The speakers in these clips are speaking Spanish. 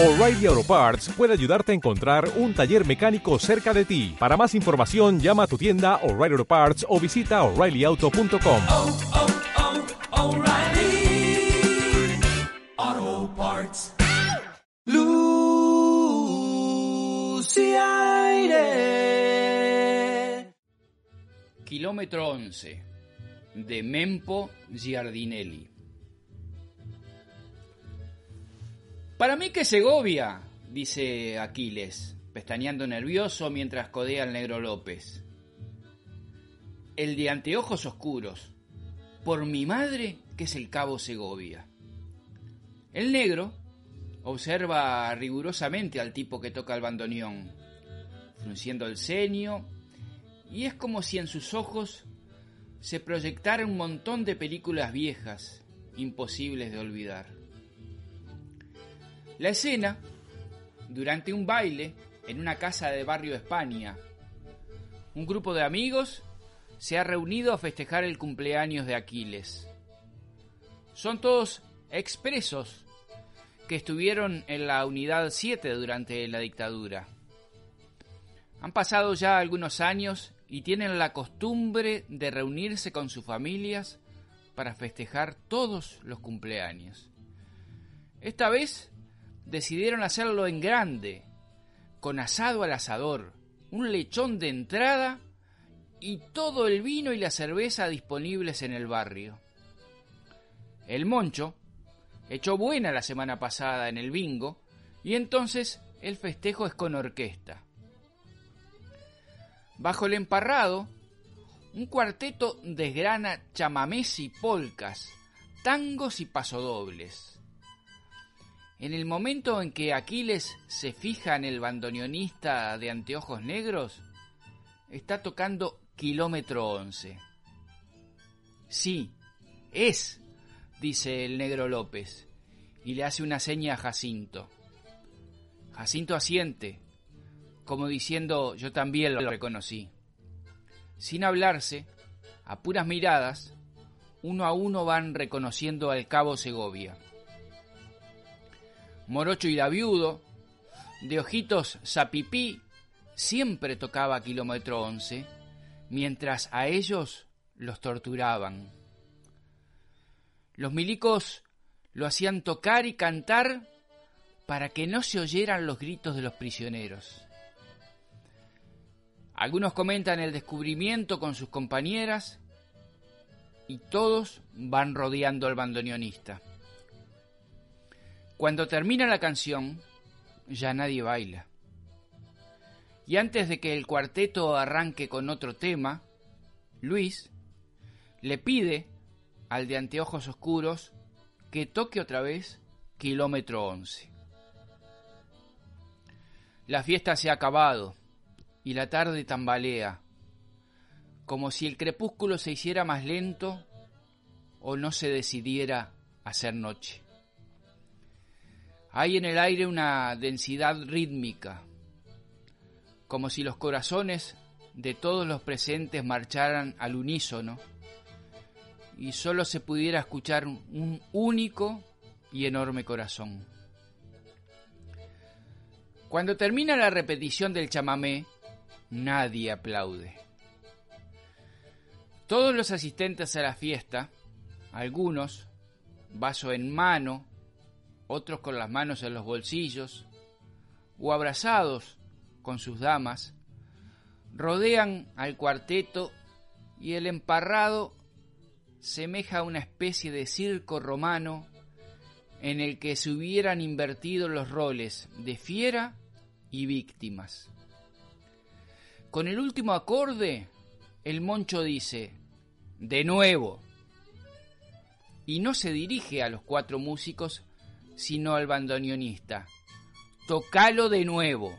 O'Reilly Auto Parts puede ayudarte a encontrar un taller mecánico cerca de ti. Para más información, llama a tu tienda O'Reilly Auto Parts o visita oreillyauto.com. oh, oh, Parts. Luz y aire. Kilómetro 11 de Mempo Giardinelli. Para mí que Segovia, dice Aquiles, pestañeando nervioso mientras codea al negro López. El de anteojos oscuros. Por mi madre, que es el cabo Segovia. El negro observa rigurosamente al tipo que toca el bandoneón, frunciendo el ceño, y es como si en sus ojos se proyectara un montón de películas viejas, imposibles de olvidar. La escena, durante un baile en una casa de barrio de España. Un grupo de amigos se ha reunido a festejar el cumpleaños de Aquiles. Son todos expresos que estuvieron en la unidad 7 durante la dictadura. Han pasado ya algunos años y tienen la costumbre de reunirse con sus familias para festejar todos los cumpleaños. Esta vez decidieron hacerlo en grande, con asado al asador, un lechón de entrada y todo el vino y la cerveza disponibles en el barrio. El Moncho echó buena la semana pasada en el bingo y entonces el festejo es con orquesta. Bajo el emparrado, un cuarteto desgrana chamamés y polcas, tangos y pasodobles. En el momento en que Aquiles se fija en el bandoneonista de anteojos negros, está tocando kilómetro 11. Sí, es, dice el negro López, y le hace una seña a Jacinto. Jacinto asiente, como diciendo yo también lo reconocí. Sin hablarse, a puras miradas, uno a uno van reconociendo al cabo Segovia. Morocho y la viudo, de ojitos zapipí, siempre tocaba kilómetro 11, mientras a ellos los torturaban. Los milicos lo hacían tocar y cantar para que no se oyeran los gritos de los prisioneros. Algunos comentan el descubrimiento con sus compañeras y todos van rodeando al bandoneonista. Cuando termina la canción, ya nadie baila. Y antes de que el cuarteto arranque con otro tema, Luis le pide al de anteojos oscuros que toque otra vez kilómetro 11. La fiesta se ha acabado y la tarde tambalea, como si el crepúsculo se hiciera más lento o no se decidiera a hacer noche. Hay en el aire una densidad rítmica, como si los corazones de todos los presentes marcharan al unísono y solo se pudiera escuchar un único y enorme corazón. Cuando termina la repetición del chamamé, nadie aplaude. Todos los asistentes a la fiesta, algunos, vaso en mano, otros con las manos en los bolsillos, o abrazados con sus damas, rodean al cuarteto y el emparrado semeja a una especie de circo romano en el que se hubieran invertido los roles de fiera y víctimas. Con el último acorde, el moncho dice, de nuevo, y no se dirige a los cuatro músicos, sino al bandoneonista. Tocalo de nuevo.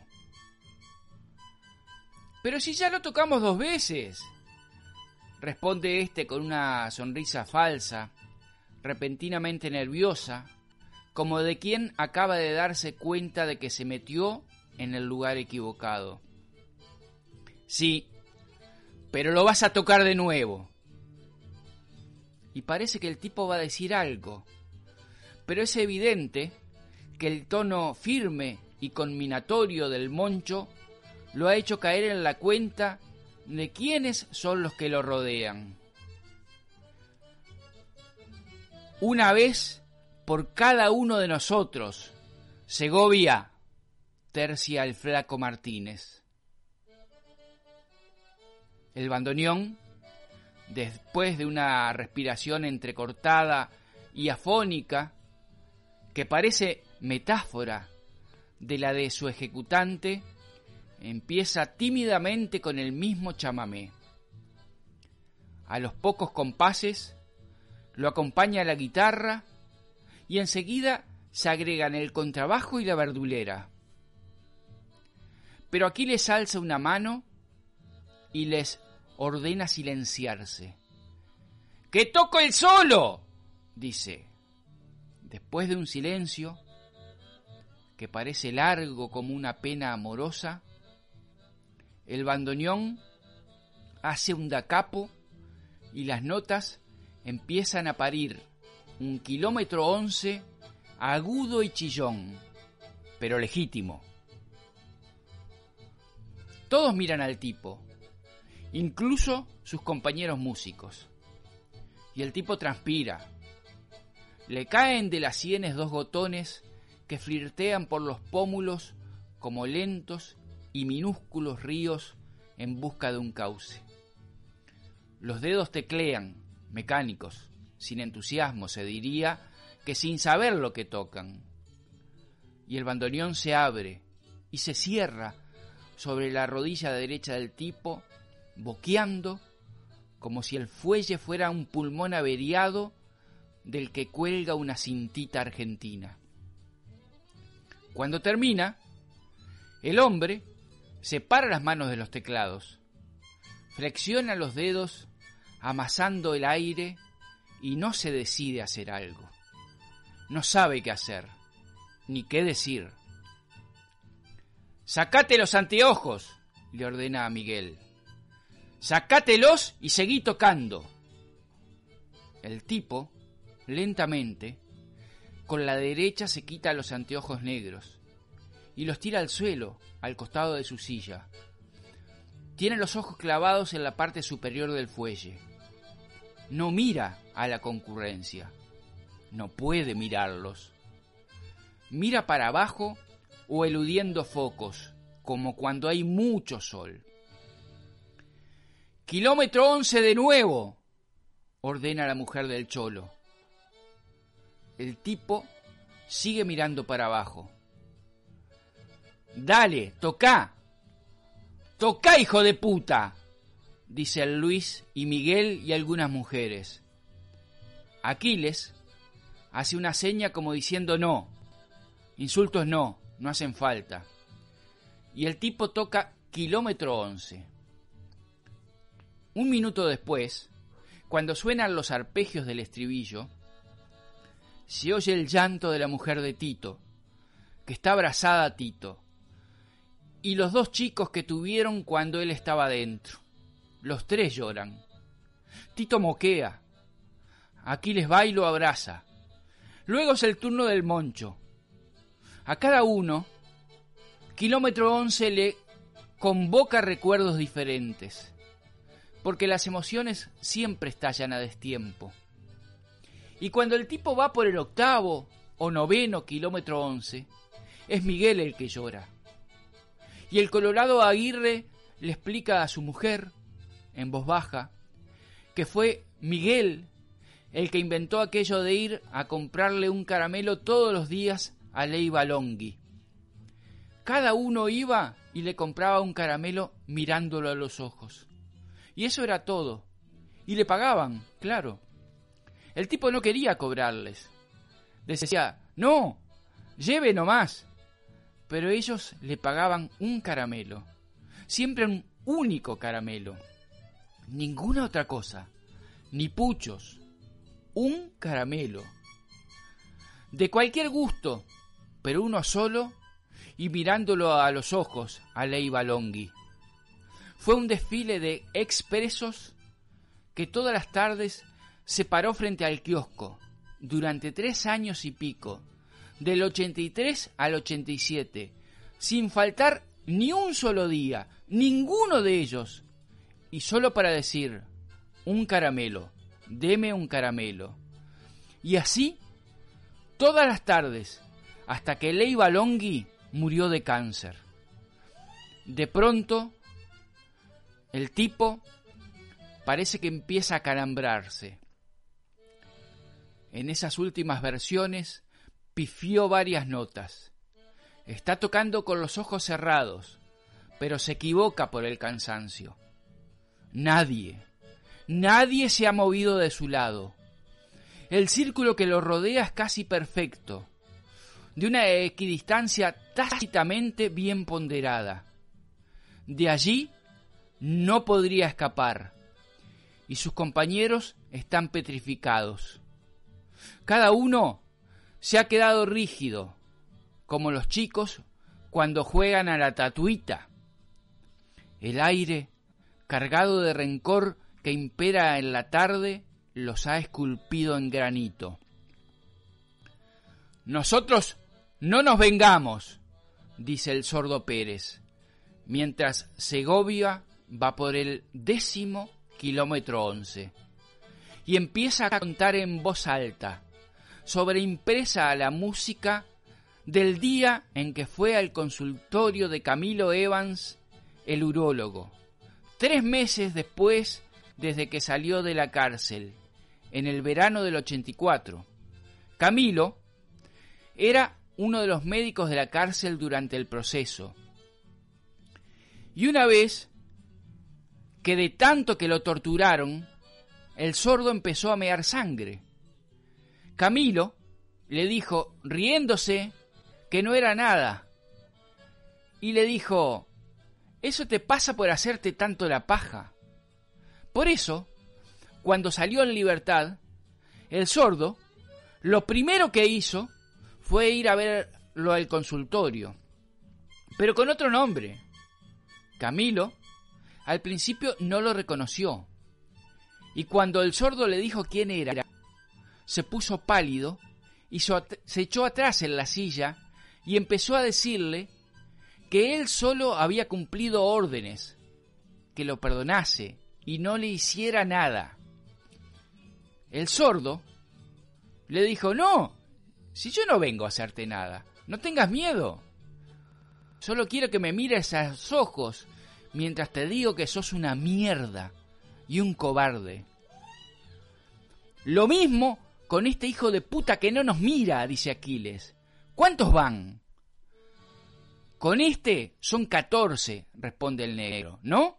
Pero si ya lo tocamos dos veces, responde este con una sonrisa falsa, repentinamente nerviosa, como de quien acaba de darse cuenta de que se metió en el lugar equivocado. Sí, pero lo vas a tocar de nuevo. Y parece que el tipo va a decir algo, pero es evidente que el tono firme y conminatorio del moncho lo ha hecho caer en la cuenta de quiénes son los que lo rodean. Una vez por cada uno de nosotros, Segovia, tercia el flaco Martínez. El bandoneón, después de una respiración entrecortada y afónica, que parece metáfora de la de su ejecutante, empieza tímidamente con el mismo chamamé. A los pocos compases lo acompaña la guitarra y enseguida se agregan el contrabajo y la verdulera. Pero aquí les alza una mano y les ordena silenciarse. ¡Que toco el solo! dice. Después de un silencio que parece largo como una pena amorosa, el bandoneón hace un da capo y las notas empiezan a parir un kilómetro once agudo y chillón, pero legítimo. Todos miran al tipo, incluso sus compañeros músicos. Y el tipo transpira. Le caen de las sienes dos gotones que flirtean por los pómulos como lentos y minúsculos ríos en busca de un cauce. Los dedos teclean, mecánicos, sin entusiasmo se diría, que sin saber lo que tocan. Y el bandoneón se abre y se cierra sobre la rodilla derecha del tipo, boqueando como si el fuelle fuera un pulmón averiado del que cuelga una cintita argentina. Cuando termina, el hombre separa las manos de los teclados, flexiona los dedos amasando el aire y no se decide a hacer algo. No sabe qué hacer, ni qué decir. Sacate los anteojos, le ordena a Miguel. Sacátelos y seguí tocando. El tipo, lentamente, con la derecha se quita los anteojos negros y los tira al suelo, al costado de su silla. Tiene los ojos clavados en la parte superior del fuelle. No mira a la concurrencia. No puede mirarlos. Mira para abajo o eludiendo focos, como cuando hay mucho sol. Kilómetro once de nuevo, ordena la mujer del cholo. El tipo sigue mirando para abajo. Dale, toca. Toca, hijo de puta, dice Luis y Miguel y algunas mujeres. Aquiles hace una seña como diciendo no. Insultos no, no hacen falta. Y el tipo toca kilómetro once. Un minuto después, cuando suenan los arpegios del estribillo, se oye el llanto de la mujer de Tito, que está abrazada a Tito y los dos chicos que tuvieron cuando él estaba dentro. Los tres lloran. Tito moquea. Aquiles va y lo abraza. Luego es el turno del moncho. A cada uno, kilómetro once le convoca recuerdos diferentes, porque las emociones siempre estallan a destiempo. Y cuando el tipo va por el octavo o noveno kilómetro once, es Miguel el que llora y el colorado Aguirre le explica a su mujer, en voz baja, que fue Miguel el que inventó aquello de ir a comprarle un caramelo todos los días a Leiva Longhi. Cada uno iba y le compraba un caramelo mirándolo a los ojos. Y eso era todo. Y le pagaban, claro. El tipo no quería cobrarles. Les decía, no, lleve nomás pero ellos le pagaban un caramelo, siempre un único caramelo, ninguna otra cosa, ni puchos, un caramelo, de cualquier gusto, pero uno solo y mirándolo a los ojos a Leiva Longhi. Fue un desfile de expresos que todas las tardes se paró frente al kiosco durante tres años y pico, del 83 al 87, sin faltar ni un solo día, ninguno de ellos, y solo para decir, un caramelo, deme un caramelo. Y así, todas las tardes, hasta que Leiva Longhi murió de cáncer. De pronto, el tipo parece que empieza a calambrarse. En esas últimas versiones pifió varias notas. Está tocando con los ojos cerrados, pero se equivoca por el cansancio. Nadie, nadie se ha movido de su lado. El círculo que lo rodea es casi perfecto, de una equidistancia tácitamente bien ponderada. De allí no podría escapar, y sus compañeros están petrificados. Cada uno se ha quedado rígido, como los chicos cuando juegan a la tatuita. El aire, cargado de rencor que impera en la tarde, los ha esculpido en granito. Nosotros no nos vengamos, dice el sordo Pérez, mientras Segovia va por el décimo kilómetro once y empieza a contar en voz alta, sobreimpresa a la música del día en que fue al consultorio de Camilo Evans, el urólogo, tres meses después desde que salió de la cárcel, en el verano del 84. Camilo era uno de los médicos de la cárcel durante el proceso. Y una vez que de tanto que lo torturaron, el sordo empezó a mear sangre. Camilo le dijo, riéndose, que no era nada. Y le dijo, eso te pasa por hacerte tanto la paja. Por eso, cuando salió en libertad, el sordo, lo primero que hizo fue ir a verlo al consultorio, pero con otro nombre. Camilo al principio no lo reconoció, y cuando el sordo le dijo quién era, se puso pálido y se echó atrás en la silla y empezó a decirle que él solo había cumplido órdenes, que lo perdonase y no le hiciera nada. El sordo le dijo, no, si yo no vengo a hacerte nada, no tengas miedo. Solo quiero que me mires a los ojos mientras te digo que sos una mierda y un cobarde. Lo mismo con este hijo de puta que no nos mira, dice Aquiles. ¿Cuántos van? Con este son catorce, responde el negro, ¿no?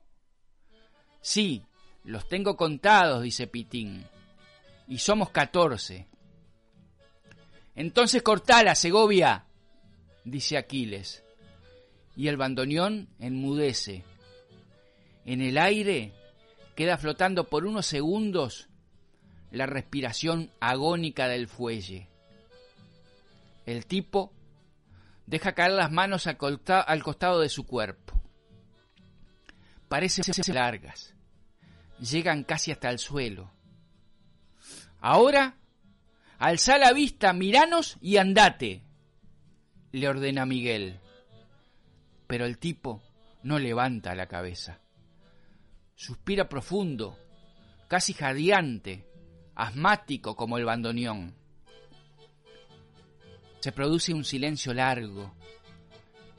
Sí, los tengo contados, dice Pitín. Y somos catorce. Entonces cortala, Segovia, dice Aquiles. Y el bandoneón enmudece. En el aire queda flotando por unos segundos la respiración agónica del fuelle. El tipo deja caer las manos al costado de su cuerpo. Parecen largas, llegan casi hasta el suelo. Ahora Alza la vista, miranos y andate, le ordena Miguel. Pero el tipo no levanta la cabeza. Suspira profundo, casi jadeante, asmático como el bandoneón. Se produce un silencio largo,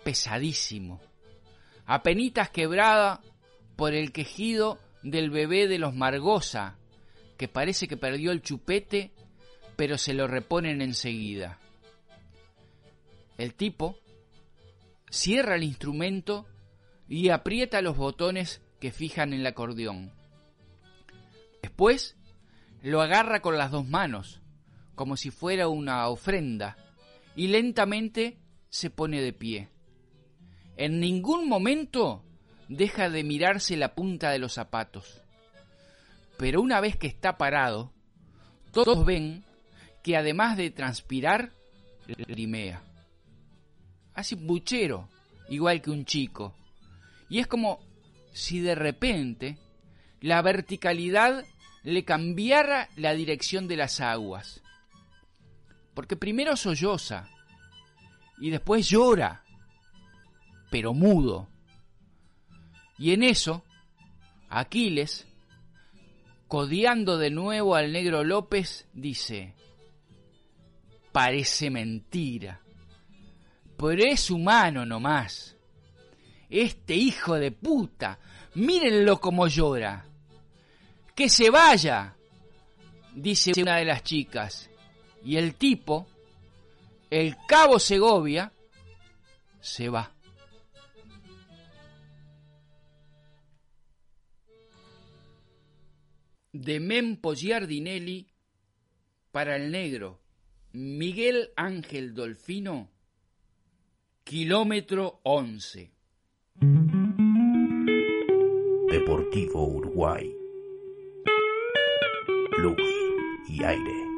pesadísimo, apenitas quebrada por el quejido del bebé de los Margosa, que parece que perdió el chupete pero se lo reponen enseguida. El tipo cierra el instrumento y aprieta los botones que fijan el acordeón. Después lo agarra con las dos manos, como si fuera una ofrenda, y lentamente se pone de pie. En ningún momento deja de mirarse la punta de los zapatos. Pero una vez que está parado, todos ven que además de transpirar, limea. Hace buchero, igual que un chico. Y es como si de repente la verticalidad le cambiara la dirección de las aguas. Porque primero solloza y después llora, pero mudo. Y en eso, Aquiles, codiando de nuevo al negro López, dice, parece mentira, pero es humano nomás. Este hijo de puta, mírenlo como llora. Que se vaya, dice una de las chicas. Y el tipo, el cabo Segovia, se va. De Mempo Giardinelli para el negro Miguel Ángel Dolfino, kilómetro 11. Deportivo Uruguay. Luz y aire.